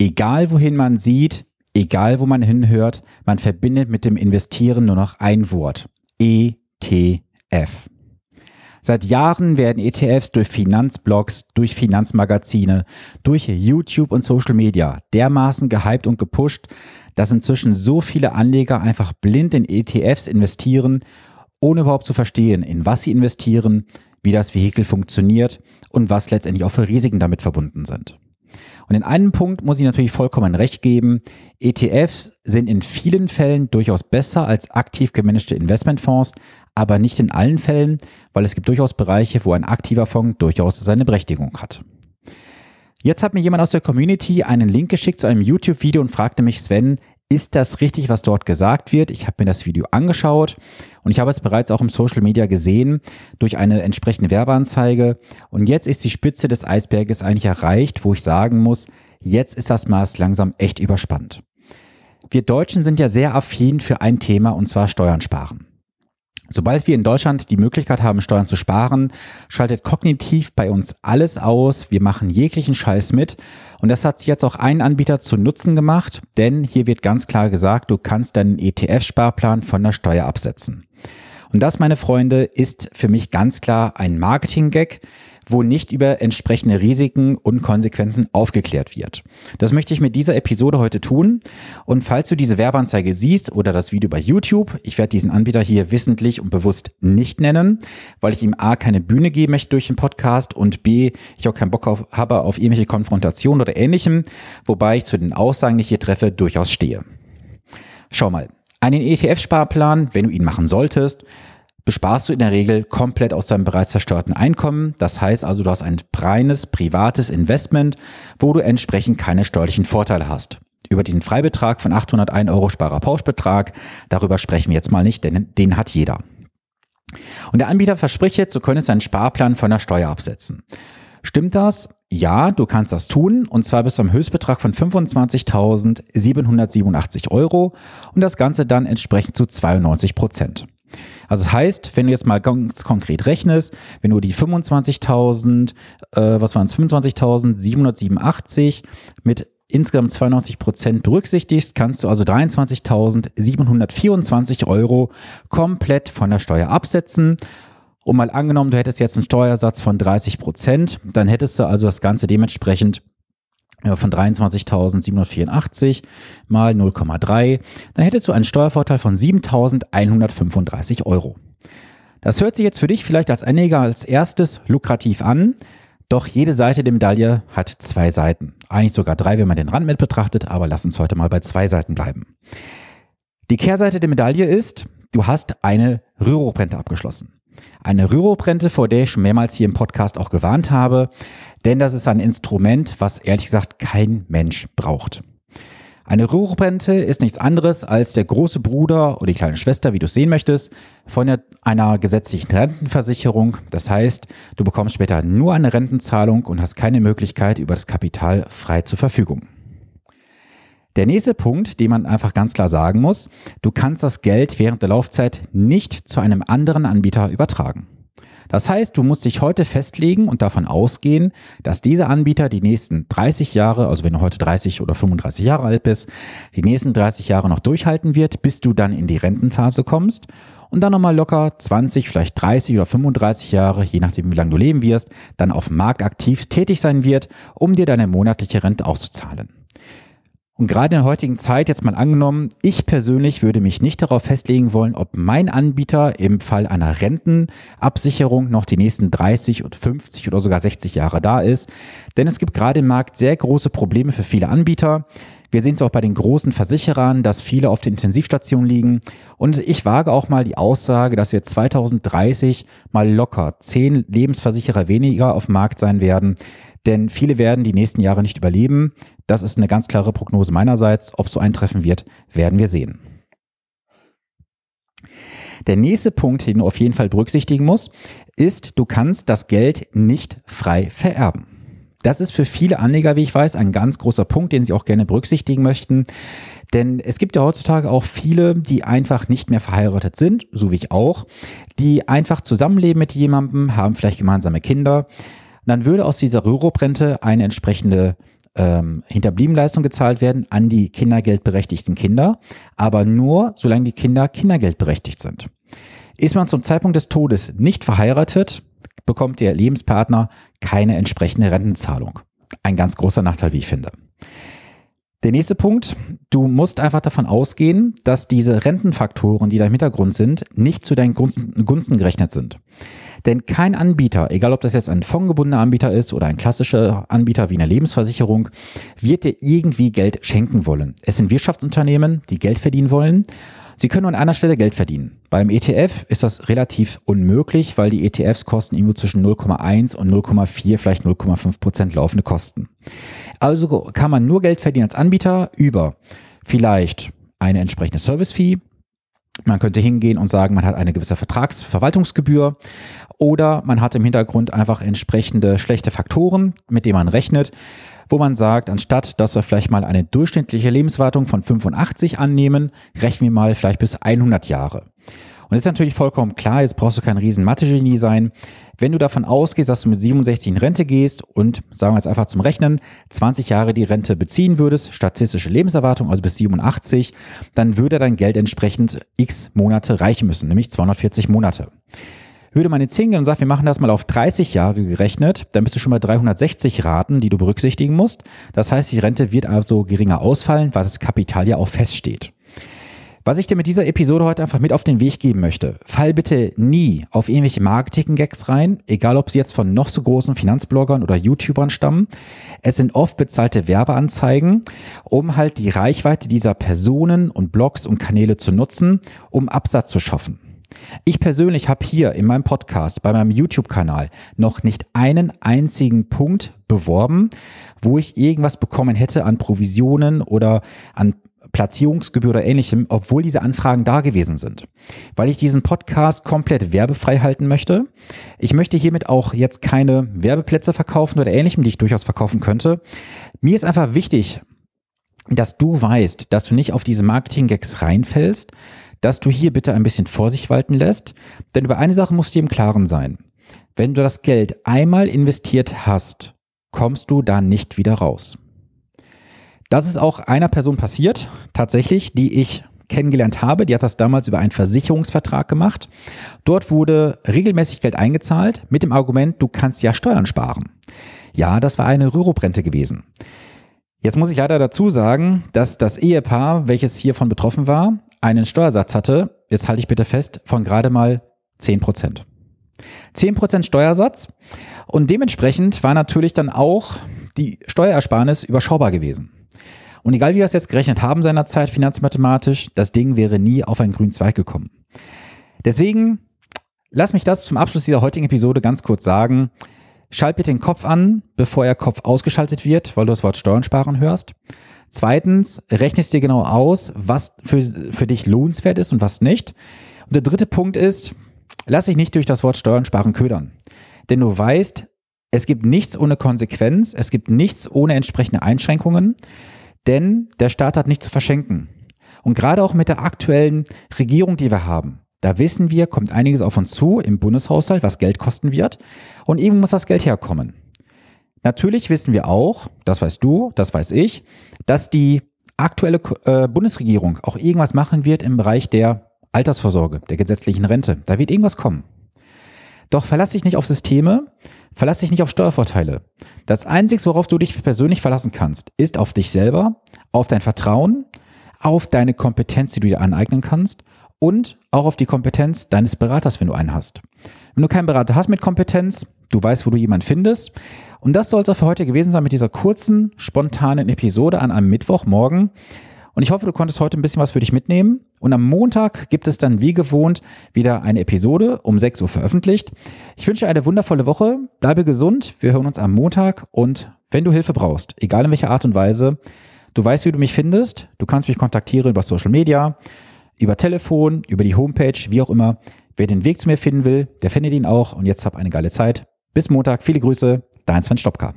Egal wohin man sieht, egal wo man hinhört, man verbindet mit dem Investieren nur noch ein Wort. ETF. Seit Jahren werden ETFs durch Finanzblogs, durch Finanzmagazine, durch YouTube und Social Media dermaßen gehypt und gepusht, dass inzwischen so viele Anleger einfach blind in ETFs investieren, ohne überhaupt zu verstehen, in was sie investieren, wie das Vehikel funktioniert und was letztendlich auch für Risiken damit verbunden sind. Und in einem Punkt muss ich natürlich vollkommen recht geben. ETFs sind in vielen Fällen durchaus besser als aktiv gemanagte Investmentfonds, aber nicht in allen Fällen, weil es gibt durchaus Bereiche, wo ein aktiver Fonds durchaus seine Berechtigung hat. Jetzt hat mir jemand aus der Community einen Link geschickt zu einem YouTube-Video und fragte mich, Sven, ist das richtig, was dort gesagt wird? Ich habe mir das Video angeschaut und ich habe es bereits auch im Social Media gesehen durch eine entsprechende Werbeanzeige. Und jetzt ist die Spitze des Eisberges eigentlich erreicht, wo ich sagen muss, jetzt ist das Maß langsam echt überspannt. Wir Deutschen sind ja sehr affin für ein Thema und zwar Steuern sparen. Sobald wir in Deutschland die Möglichkeit haben, Steuern zu sparen, schaltet kognitiv bei uns alles aus. Wir machen jeglichen Scheiß mit. Und das hat sich jetzt auch ein Anbieter zu Nutzen gemacht, denn hier wird ganz klar gesagt, du kannst deinen ETF-Sparplan von der Steuer absetzen. Und das, meine Freunde, ist für mich ganz klar ein Marketing-Gag, wo nicht über entsprechende Risiken und Konsequenzen aufgeklärt wird. Das möchte ich mit dieser Episode heute tun. Und falls du diese Werbeanzeige siehst oder das Video bei YouTube, ich werde diesen Anbieter hier wissentlich und bewusst nicht nennen, weil ich ihm A keine Bühne geben möchte durch den Podcast und B, ich auch keinen Bock auf, habe auf irgendwelche Konfrontationen oder ähnlichem, wobei ich zu den Aussagen, die ich hier treffe, durchaus stehe. Schau mal, einen ETF-Sparplan, wenn du ihn machen solltest, besparst du in der Regel komplett aus deinem bereits zerstörten Einkommen. Das heißt also, du hast ein reines privates Investment, wo du entsprechend keine steuerlichen Vorteile hast. Über diesen Freibetrag von 801 Euro Sparerpauschbetrag, darüber sprechen wir jetzt mal nicht, denn den hat jeder. Und der Anbieter verspricht jetzt, du könntest deinen Sparplan von der Steuer absetzen. Stimmt das? Ja, du kannst das tun und zwar bis zum Höchstbetrag von 25.787 Euro und das Ganze dann entsprechend zu 92 Prozent. Also das heißt, wenn du jetzt mal ganz konkret rechnest, wenn du die 25.000, äh, was waren es, 25.787 mit insgesamt 92 Prozent berücksichtigst, kannst du also 23.724 Euro komplett von der Steuer absetzen. Und mal angenommen, du hättest jetzt einen Steuersatz von 30 Prozent, dann hättest du also das Ganze dementsprechend von 23.784 mal 0,3, dann hättest du einen Steuervorteil von 7.135 Euro. Das hört sich jetzt für dich vielleicht als Anleger als erstes lukrativ an, doch jede Seite der Medaille hat zwei Seiten. Eigentlich sogar drei, wenn man den Rand mit betrachtet, aber lass uns heute mal bei zwei Seiten bleiben. Die Kehrseite der Medaille ist, du hast eine Rüruprente abgeschlossen. Eine Rüruprente, vor der ich schon mehrmals hier im Podcast auch gewarnt habe, denn das ist ein Instrument, was ehrlich gesagt kein Mensch braucht. Eine Rüruprente ist nichts anderes als der große Bruder oder die kleine Schwester, wie du es sehen möchtest, von einer gesetzlichen Rentenversicherung. Das heißt, du bekommst später nur eine Rentenzahlung und hast keine Möglichkeit, über das Kapital frei zur Verfügung. Der nächste Punkt, den man einfach ganz klar sagen muss, du kannst das Geld während der Laufzeit nicht zu einem anderen Anbieter übertragen. Das heißt, du musst dich heute festlegen und davon ausgehen, dass dieser Anbieter die nächsten 30 Jahre, also wenn du heute 30 oder 35 Jahre alt bist, die nächsten 30 Jahre noch durchhalten wird, bis du dann in die Rentenphase kommst und dann nochmal locker 20, vielleicht 30 oder 35 Jahre, je nachdem wie lange du leben wirst, dann auf dem Markt aktiv tätig sein wird, um dir deine monatliche Rente auszuzahlen. Und gerade in der heutigen Zeit, jetzt mal angenommen, ich persönlich würde mich nicht darauf festlegen wollen, ob mein Anbieter im Fall einer Rentenabsicherung noch die nächsten 30 oder 50 oder sogar 60 Jahre da ist. Denn es gibt gerade im Markt sehr große Probleme für viele Anbieter. Wir sehen es auch bei den großen Versicherern, dass viele auf der Intensivstation liegen. Und ich wage auch mal die Aussage, dass wir 2030 mal locker zehn Lebensversicherer weniger auf dem Markt sein werden. Denn viele werden die nächsten Jahre nicht überleben. Das ist eine ganz klare Prognose meinerseits. Ob so eintreffen wird, werden wir sehen. Der nächste Punkt, den du auf jeden Fall berücksichtigen musst, ist, du kannst das Geld nicht frei vererben. Das ist für viele Anleger, wie ich weiß, ein ganz großer Punkt, den sie auch gerne berücksichtigen möchten. Denn es gibt ja heutzutage auch viele, die einfach nicht mehr verheiratet sind, so wie ich auch, die einfach zusammenleben mit jemandem, haben vielleicht gemeinsame Kinder, dann würde aus dieser Rürup-Rente eine entsprechende ähm, Hinterbliebenleistungen gezahlt werden an die kindergeldberechtigten Kinder, aber nur solange die Kinder kindergeldberechtigt sind. Ist man zum Zeitpunkt des Todes nicht verheiratet, bekommt der Lebenspartner keine entsprechende Rentenzahlung. Ein ganz großer Nachteil, wie ich finde. Der nächste Punkt, du musst einfach davon ausgehen, dass diese Rentenfaktoren, die da im Hintergrund sind, nicht zu deinen Gunsten, gerechnet sind. Denn kein Anbieter, egal ob das jetzt ein fondgebundener Anbieter ist oder ein klassischer Anbieter wie eine Lebensversicherung, wird dir irgendwie Geld schenken wollen. Es sind Wirtschaftsunternehmen, die Geld verdienen wollen. Sie können an einer Stelle Geld verdienen. Beim ETF ist das relativ unmöglich, weil die ETFs kosten irgendwo zwischen 0,1 und 0,4, vielleicht 0,5 Prozent laufende Kosten. Also kann man nur Geld verdienen als Anbieter über vielleicht eine entsprechende Service-Fee, man könnte hingehen und sagen, man hat eine gewisse Vertragsverwaltungsgebühr oder man hat im Hintergrund einfach entsprechende schlechte Faktoren, mit denen man rechnet, wo man sagt, anstatt dass wir vielleicht mal eine durchschnittliche Lebenswartung von 85 annehmen, rechnen wir mal vielleicht bis 100 Jahre. Und es ist natürlich vollkommen klar, jetzt brauchst du kein riesen Mathe-Genie sein. Wenn du davon ausgehst, dass du mit 67 in Rente gehst und, sagen wir jetzt einfach zum Rechnen, 20 Jahre die Rente beziehen würdest, statistische Lebenserwartung, also bis 87, dann würde dein Geld entsprechend x Monate reichen müssen, nämlich 240 Monate. Würde man jetzt hingehen und sagen, wir machen das mal auf 30 Jahre gerechnet, dann bist du schon bei 360 Raten, die du berücksichtigen musst. Das heißt, die Rente wird also geringer ausfallen, weil das Kapital ja auch feststeht. Was ich dir mit dieser Episode heute einfach mit auf den Weg geben möchte, fall bitte nie auf irgendwelche Marketing-Gags rein, egal ob sie jetzt von noch so großen Finanzbloggern oder YouTubern stammen. Es sind oft bezahlte Werbeanzeigen, um halt die Reichweite dieser Personen und Blogs und Kanäle zu nutzen, um Absatz zu schaffen. Ich persönlich habe hier in meinem Podcast, bei meinem YouTube-Kanal noch nicht einen einzigen Punkt beworben, wo ich irgendwas bekommen hätte an Provisionen oder an Platzierungsgebühr oder ähnlichem, obwohl diese Anfragen da gewesen sind. Weil ich diesen Podcast komplett werbefrei halten möchte. Ich möchte hiermit auch jetzt keine Werbeplätze verkaufen oder ähnlichem, die ich durchaus verkaufen könnte. Mir ist einfach wichtig, dass du weißt, dass du nicht auf diese Marketing-Gags reinfällst, dass du hier bitte ein bisschen Vorsicht walten lässt. Denn über eine Sache musst du im Klaren sein. Wenn du das Geld einmal investiert hast, kommst du da nicht wieder raus. Das ist auch einer Person passiert, tatsächlich, die ich kennengelernt habe. Die hat das damals über einen Versicherungsvertrag gemacht. Dort wurde regelmäßig Geld eingezahlt mit dem Argument, du kannst ja Steuern sparen. Ja, das war eine Rüruprente gewesen. Jetzt muss ich leider dazu sagen, dass das Ehepaar, welches hiervon betroffen war, einen Steuersatz hatte, jetzt halte ich bitte fest, von gerade mal 10 Prozent. 10 Prozent Steuersatz und dementsprechend war natürlich dann auch die Steuerersparnis überschaubar gewesen. Und egal wie wir es jetzt gerechnet haben seinerzeit finanzmathematisch, das Ding wäre nie auf einen grünen Zweig gekommen. Deswegen lass mich das zum Abschluss dieser heutigen Episode ganz kurz sagen. Schalt bitte den Kopf an, bevor Ihr Kopf ausgeschaltet wird, weil du das Wort Steuern sparen hörst. Zweitens, rechnest dir genau aus, was für, für dich lohnenswert ist und was nicht. Und der dritte Punkt ist, lass dich nicht durch das Wort Steuern sparen ködern. Denn du weißt, es gibt nichts ohne Konsequenz, es gibt nichts ohne entsprechende Einschränkungen. Denn der Staat hat nichts zu verschenken. Und gerade auch mit der aktuellen Regierung, die wir haben, da wissen wir, kommt einiges auf uns zu im Bundeshaushalt, was Geld kosten wird. Und irgendwo muss das Geld herkommen. Natürlich wissen wir auch, das weißt du, das weiß ich, dass die aktuelle äh, Bundesregierung auch irgendwas machen wird im Bereich der Altersvorsorge, der gesetzlichen Rente. Da wird irgendwas kommen. Doch verlass dich nicht auf Systeme, verlass dich nicht auf Steuervorteile. Das Einzige, worauf du dich persönlich verlassen kannst, ist auf dich selber, auf dein Vertrauen, auf deine Kompetenz, die du dir aneignen kannst und auch auf die Kompetenz deines Beraters, wenn du einen hast. Wenn du keinen Berater hast mit Kompetenz, du weißt, wo du jemanden findest. Und das soll es auch für heute gewesen sein mit dieser kurzen, spontanen Episode an einem Mittwochmorgen. Und ich hoffe, du konntest heute ein bisschen was für dich mitnehmen. Und am Montag gibt es dann wie gewohnt wieder eine Episode um 6 Uhr veröffentlicht. Ich wünsche eine wundervolle Woche. Bleibe gesund. Wir hören uns am Montag. Und wenn du Hilfe brauchst, egal in welcher Art und Weise, du weißt, wie du mich findest. Du kannst mich kontaktieren über Social Media, über Telefon, über die Homepage, wie auch immer. Wer den Weg zu mir finden will, der findet ihn auch. Und jetzt hab eine geile Zeit. Bis Montag. Viele Grüße. Dein Sven Stopka.